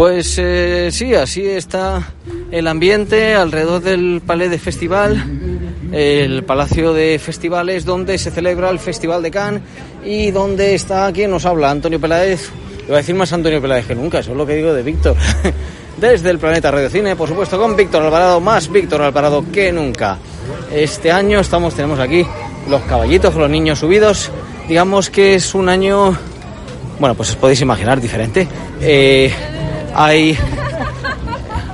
Pues eh, sí, así está el ambiente alrededor del Palais de Festival, el Palacio de Festivales donde se celebra el Festival de Cannes y donde está quien nos habla, Antonio Peláez. Le voy a decir más Antonio Peláez que nunca, eso es lo que digo de Víctor. Desde el Planeta Radio Cine, por supuesto, con Víctor Alvarado, más Víctor Alvarado que nunca. Este año estamos, tenemos aquí los caballitos, los niños subidos. Digamos que es un año, bueno, pues os podéis imaginar, diferente. Eh, hay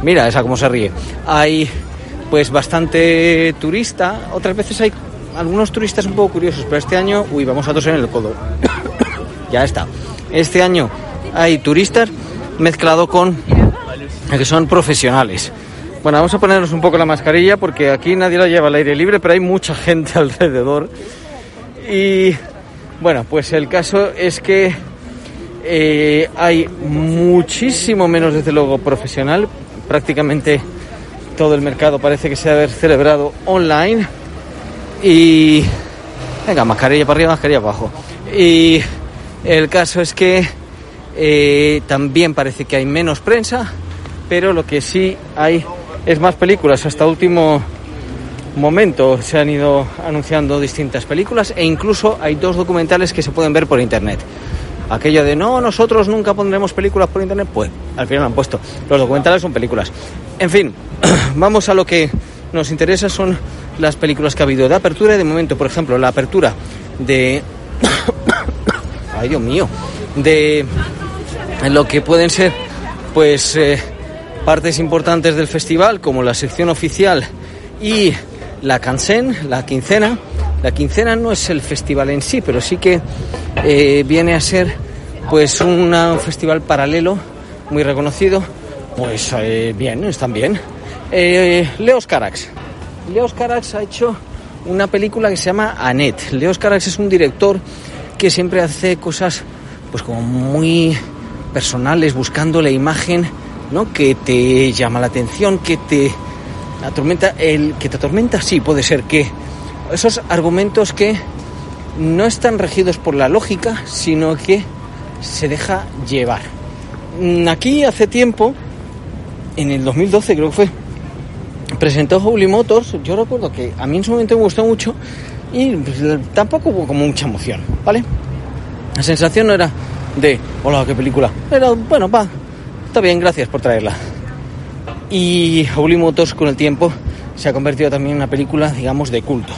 mira esa cómo se ríe. Hay pues bastante turista. Otras veces hay algunos turistas un poco curiosos pero este año uy vamos a toser en el codo. Ya está. Este año hay turistas mezclado con que son profesionales. Bueno vamos a ponernos un poco la mascarilla porque aquí nadie la lleva al aire libre pero hay mucha gente alrededor. Y bueno pues el caso es que eh, hay muchísimo menos, desde luego, profesional. Prácticamente todo el mercado parece que se ha celebrado online. Y. Venga, mascarilla para arriba, mascarilla para abajo. Y el caso es que eh, también parece que hay menos prensa, pero lo que sí hay es más películas. Hasta último momento se han ido anunciando distintas películas e incluso hay dos documentales que se pueden ver por internet aquello de no, nosotros nunca pondremos películas por internet, pues al final han puesto. Los documentales son películas. En fin, vamos a lo que nos interesa, son las películas que ha habido de apertura y de momento, por ejemplo, la apertura de... Ay, Dios mío, de lo que pueden ser, pues, eh, partes importantes del festival, como la sección oficial y la cansen, la quincena. La quincena no es el festival en sí, pero sí que eh, viene a ser pues un festival paralelo muy reconocido. Pues eh, bien, están bien. Eh, Leos Carax. Leos ha hecho una película que se llama Annette. Leos Carax es un director que siempre hace cosas pues como muy personales, buscando la imagen ¿no? que te llama la atención, que te atormenta. El que te atormenta, sí, puede ser que esos argumentos que no están regidos por la lógica, sino que se deja llevar. Mm, aquí hace tiempo, en el 2012 creo que fue, presentó Holy Motors, yo recuerdo que a mí en su momento me gustó mucho y pues, tampoco hubo como mucha emoción, ¿vale? La sensación no era de, hola, qué película. Era, bueno, va, está bien, gracias por traerla. Y Holy Motors con el tiempo se ha convertido también en una película, digamos, de culto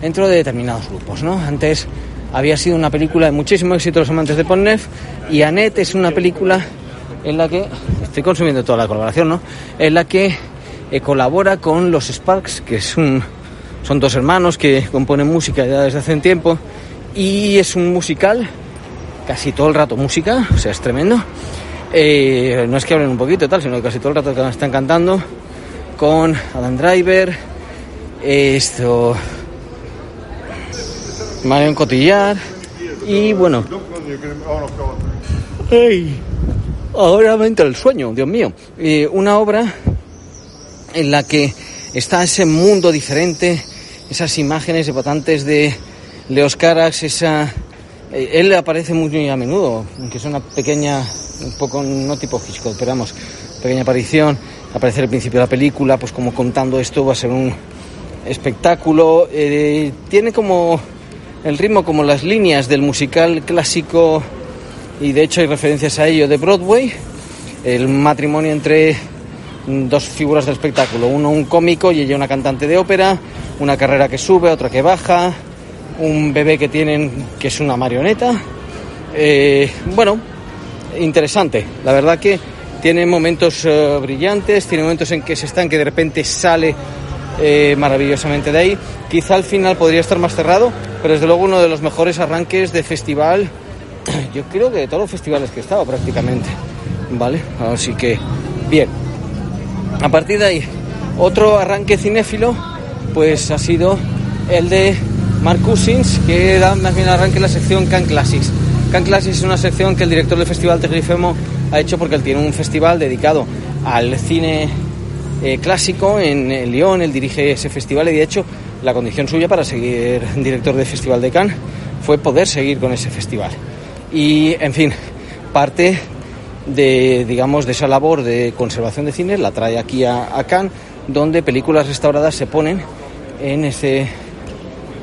dentro de determinados grupos, ¿no? Antes había sido una película de muchísimo éxito los amantes de Ponnef y Annette es una película en la que estoy consumiendo toda la colaboración, ¿no? En la que eh, colabora con los Sparks, que son dos hermanos que componen música ya desde hace un tiempo y es un musical, casi todo el rato música, o sea, es tremendo. Eh, no es que hablen un poquito tal, sino que casi todo el rato están cantando con Adam Driver, esto Marion Cotillar y bueno. ahora me entra el sueño, Dios mío. Una obra en la que está ese mundo diferente, esas imágenes epatantes de Leos Carax, esa... Eh, él aparece muy a menudo, aunque es una pequeña, un poco, no tipo Hitchcock, pero vamos, pequeña aparición, aparece al principio de la película, pues como contando esto va a ser un espectáculo. Eh, tiene como el ritmo como las líneas del musical clásico y de hecho hay referencias a ello de Broadway, el matrimonio entre dos figuras del espectáculo, uno un cómico y ella una cantante de ópera, una carrera que sube, otra que baja, un bebé que tienen que es una marioneta. Eh, bueno, interesante, la verdad que tiene momentos eh, brillantes, tiene momentos en que se están que de repente sale eh, maravillosamente de ahí. Quizá al final podría estar más cerrado, pero desde luego uno de los mejores arranques de festival, yo creo que de todos los festivales que he estado prácticamente. ¿Vale? Así que, bien. A partir de ahí, otro arranque cinéfilo, pues ha sido el de Mark Cousins, que da más bien arranque la sección Can Classics. Can Classics es una sección que el director del Festival Tegrifemo ha hecho porque él tiene un festival dedicado al cine eh, clásico en, en Lyon, él dirige ese festival y de hecho la condición suya para seguir director del Festival de Cannes fue poder seguir con ese festival. Y, en fin, parte de, digamos, de esa labor de conservación de cine la trae aquí a, a Cannes, donde películas restauradas se ponen en, ese,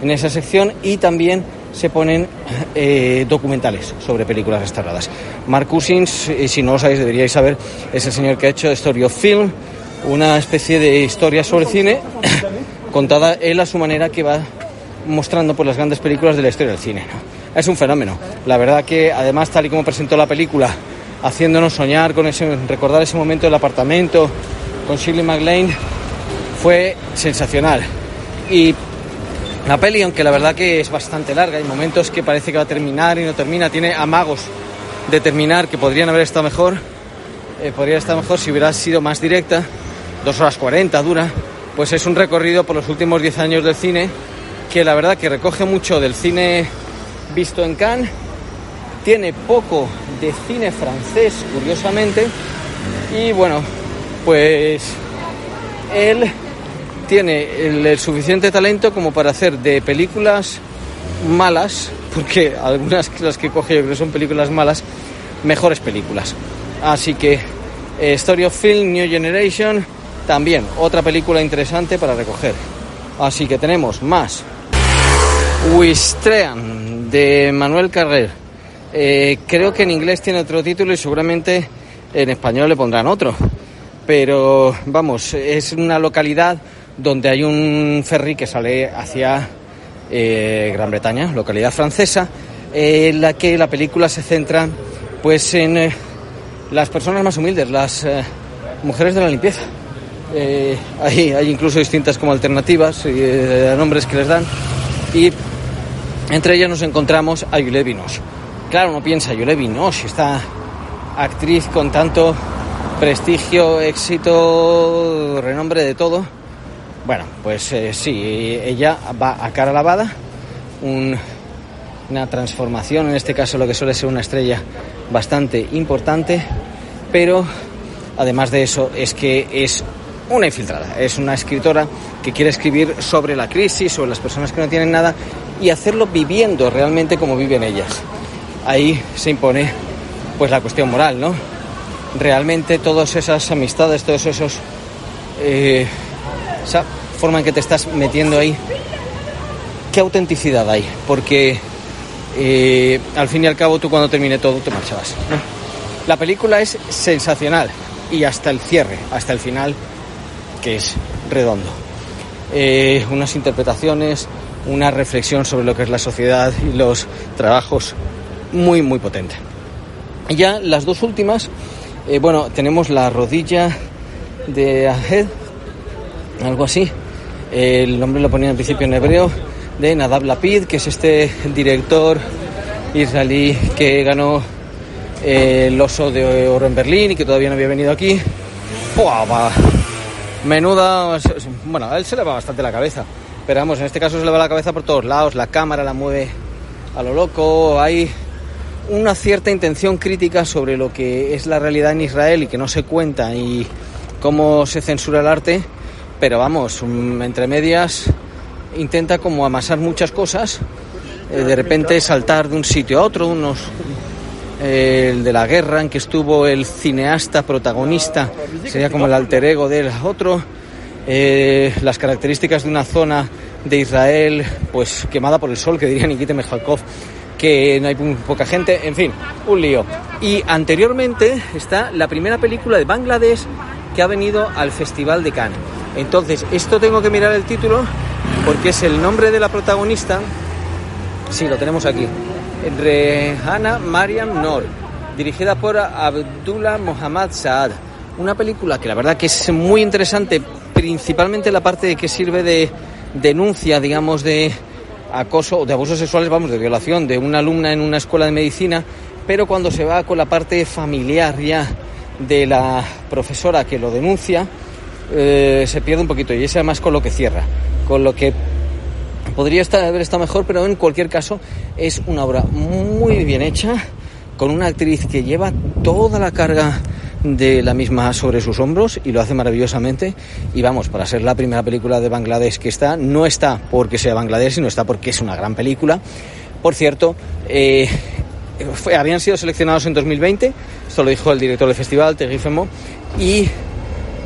en esa sección y también se ponen eh, documentales sobre películas restauradas. Mark Cousins, y si no lo sabéis, deberíais saber, es el señor que ha hecho Story of Film, una especie de historia sobre cine contada él a su manera que va mostrando por las grandes películas de la historia del cine. Es un fenómeno. La verdad que además tal y como presentó la película, haciéndonos soñar con ese, recordar ese momento del apartamento con Shirley MacLaine, fue sensacional. Y la peli, aunque la verdad que es bastante larga, hay momentos que parece que va a terminar y no termina, tiene amagos de terminar que podrían haber estado mejor, eh, podría estar mejor si hubiera sido más directa, dos horas 40 dura, pues es un recorrido por los últimos 10 años del cine que la verdad que recoge mucho del cine visto en Cannes, tiene poco de cine francés, curiosamente, y bueno, pues él tiene el, suficiente talento como para hacer de películas malas, porque algunas de las que coge yo creo son películas malas, mejores películas. Así que eh, Story of Film, New Generation, también otra película interesante para recoger. Así que tenemos más. Wistrean de Manuel Carrer. Eh, creo que en inglés tiene otro título y seguramente en español le pondrán otro. Pero vamos, es una localidad donde hay un ferry que sale hacia eh, Gran Bretaña, localidad francesa, eh, en la que la película se centra pues en las personas más humildes, las mujeres de la limpieza. Eh, hay, incluso distintas como alternativas eh, nombres que les dan. Y entre ellas nos encontramos a Juliette Binoche. Claro, uno piensa, Juliette Binoche, esta actriz con tanto prestigio, éxito, renombre de todo. Bueno, pues eh, sí, ella va a cara lavada, un- una transformación, en este caso lo que suele ser una estrella bastante importante, pero además de eso es que es una infiltrada, es una escritora que quiere escribir sobre la crisis, sobre las personas que no tienen nada y hacerlo viviendo realmente como viven ellas. Ahí se impone pues la cuestión moral, ¿no? Realmente todas esas amistades, todos esos eh, esa forma en que te estás metiendo ahí, ¿qué autenticidad hay? Porque eh, al fin y al cabo tú cuando termine todo te marchabas. La película es sensacional y hasta el cierre, hasta el final, que es redondo. Eh, unas interpretaciones, una reflexión sobre lo que es la sociedad y los trabajos muy, muy potente. Y ya las dos últimas, eh, bueno, tenemos la rodilla de Ahed, algo así. El nombre lo ponía al principio en hebreo, de Nadab Lapid, que es este director israelí que ganó eh, el oso de oro en Berlín y que todavía no había venido aquí. ¡Buah, va! Menuda. Bueno, a él se le va bastante la cabeza. Pero vamos, en este caso se le va la cabeza por todos lados. La cámara la mueve a lo loco. Hay una cierta intención crítica sobre lo que es la realidad en Israel y que no se cuenta y cómo se censura el arte. Pero vamos, mm, entre medias intenta como amasar muchas cosas. eh, de repente saltar de un sitio a otro, unos el de la guerra en que estuvo el cineasta protagonista, sería como el alter ego del otro, eh, las características de una zona de Israel pues quemada por el sol, que diría Nikita Mekhalkov, que no hay poca gente, en fin, un lío. Y anteriormente está la primera película de Bangladesh que ha venido al Festival de Cannes. Entonces, esto tengo que mirar el título porque es el nombre de la protagonista, Sí, lo tenemos aquí. Rehana Mariam Noor, dirigida por Abdullah Mohammad Saad. Una película que la verdad que es muy interesante, principalmente la parte de que sirve de denuncia, digamos, de acoso o de abusos sexuales, vamos, de violación de una alumna en una escuela de medicina, pero cuando se va con la parte familiar ya de la profesora que lo denuncia, eh, se pierde un poquito y es además con lo que cierra, con lo que podría estar, haber estado mejor, pero en cualquier caso es una obra muy bien hecha, con una actriz que lleva toda la carga de la misma sobre sus hombros y lo hace maravillosamente. Y vamos, para ser la primera película de Bangladesh que está, no está porque sea Bangladesh, sino está porque es una gran película. Por cierto, eh, fue, habían sido seleccionados en 2020, esto lo dijo el director del festival, Tegifemo, y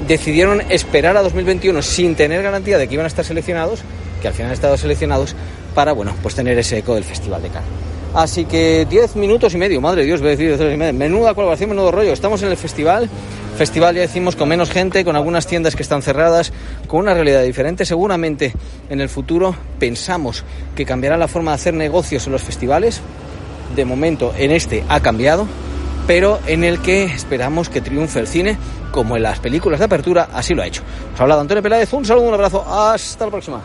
decidieron esperar a 2021 sin tener garantía de que iban a estar seleccionados, que al final han estado seleccionados, para bueno, pues tener ese eco del Festival de Cannes. Así que 10 minutos y medio, madre Dios, voy a decir y medio. Menuda colaboración, menudo rollo. Estamos en el festival. Festival, ya decimos, con menos gente, con algunas tiendas que están cerradas, con una realidad diferente. Seguramente en el futuro pensamos que cambiará la forma de hacer negocios en los festivales. De momento, en este ha cambiado, pero en el que esperamos que triunfe el cine, como en las películas de apertura, así lo ha hecho. Os ha hablado Antonio Peláez, un saludo, un abrazo, hasta la próxima.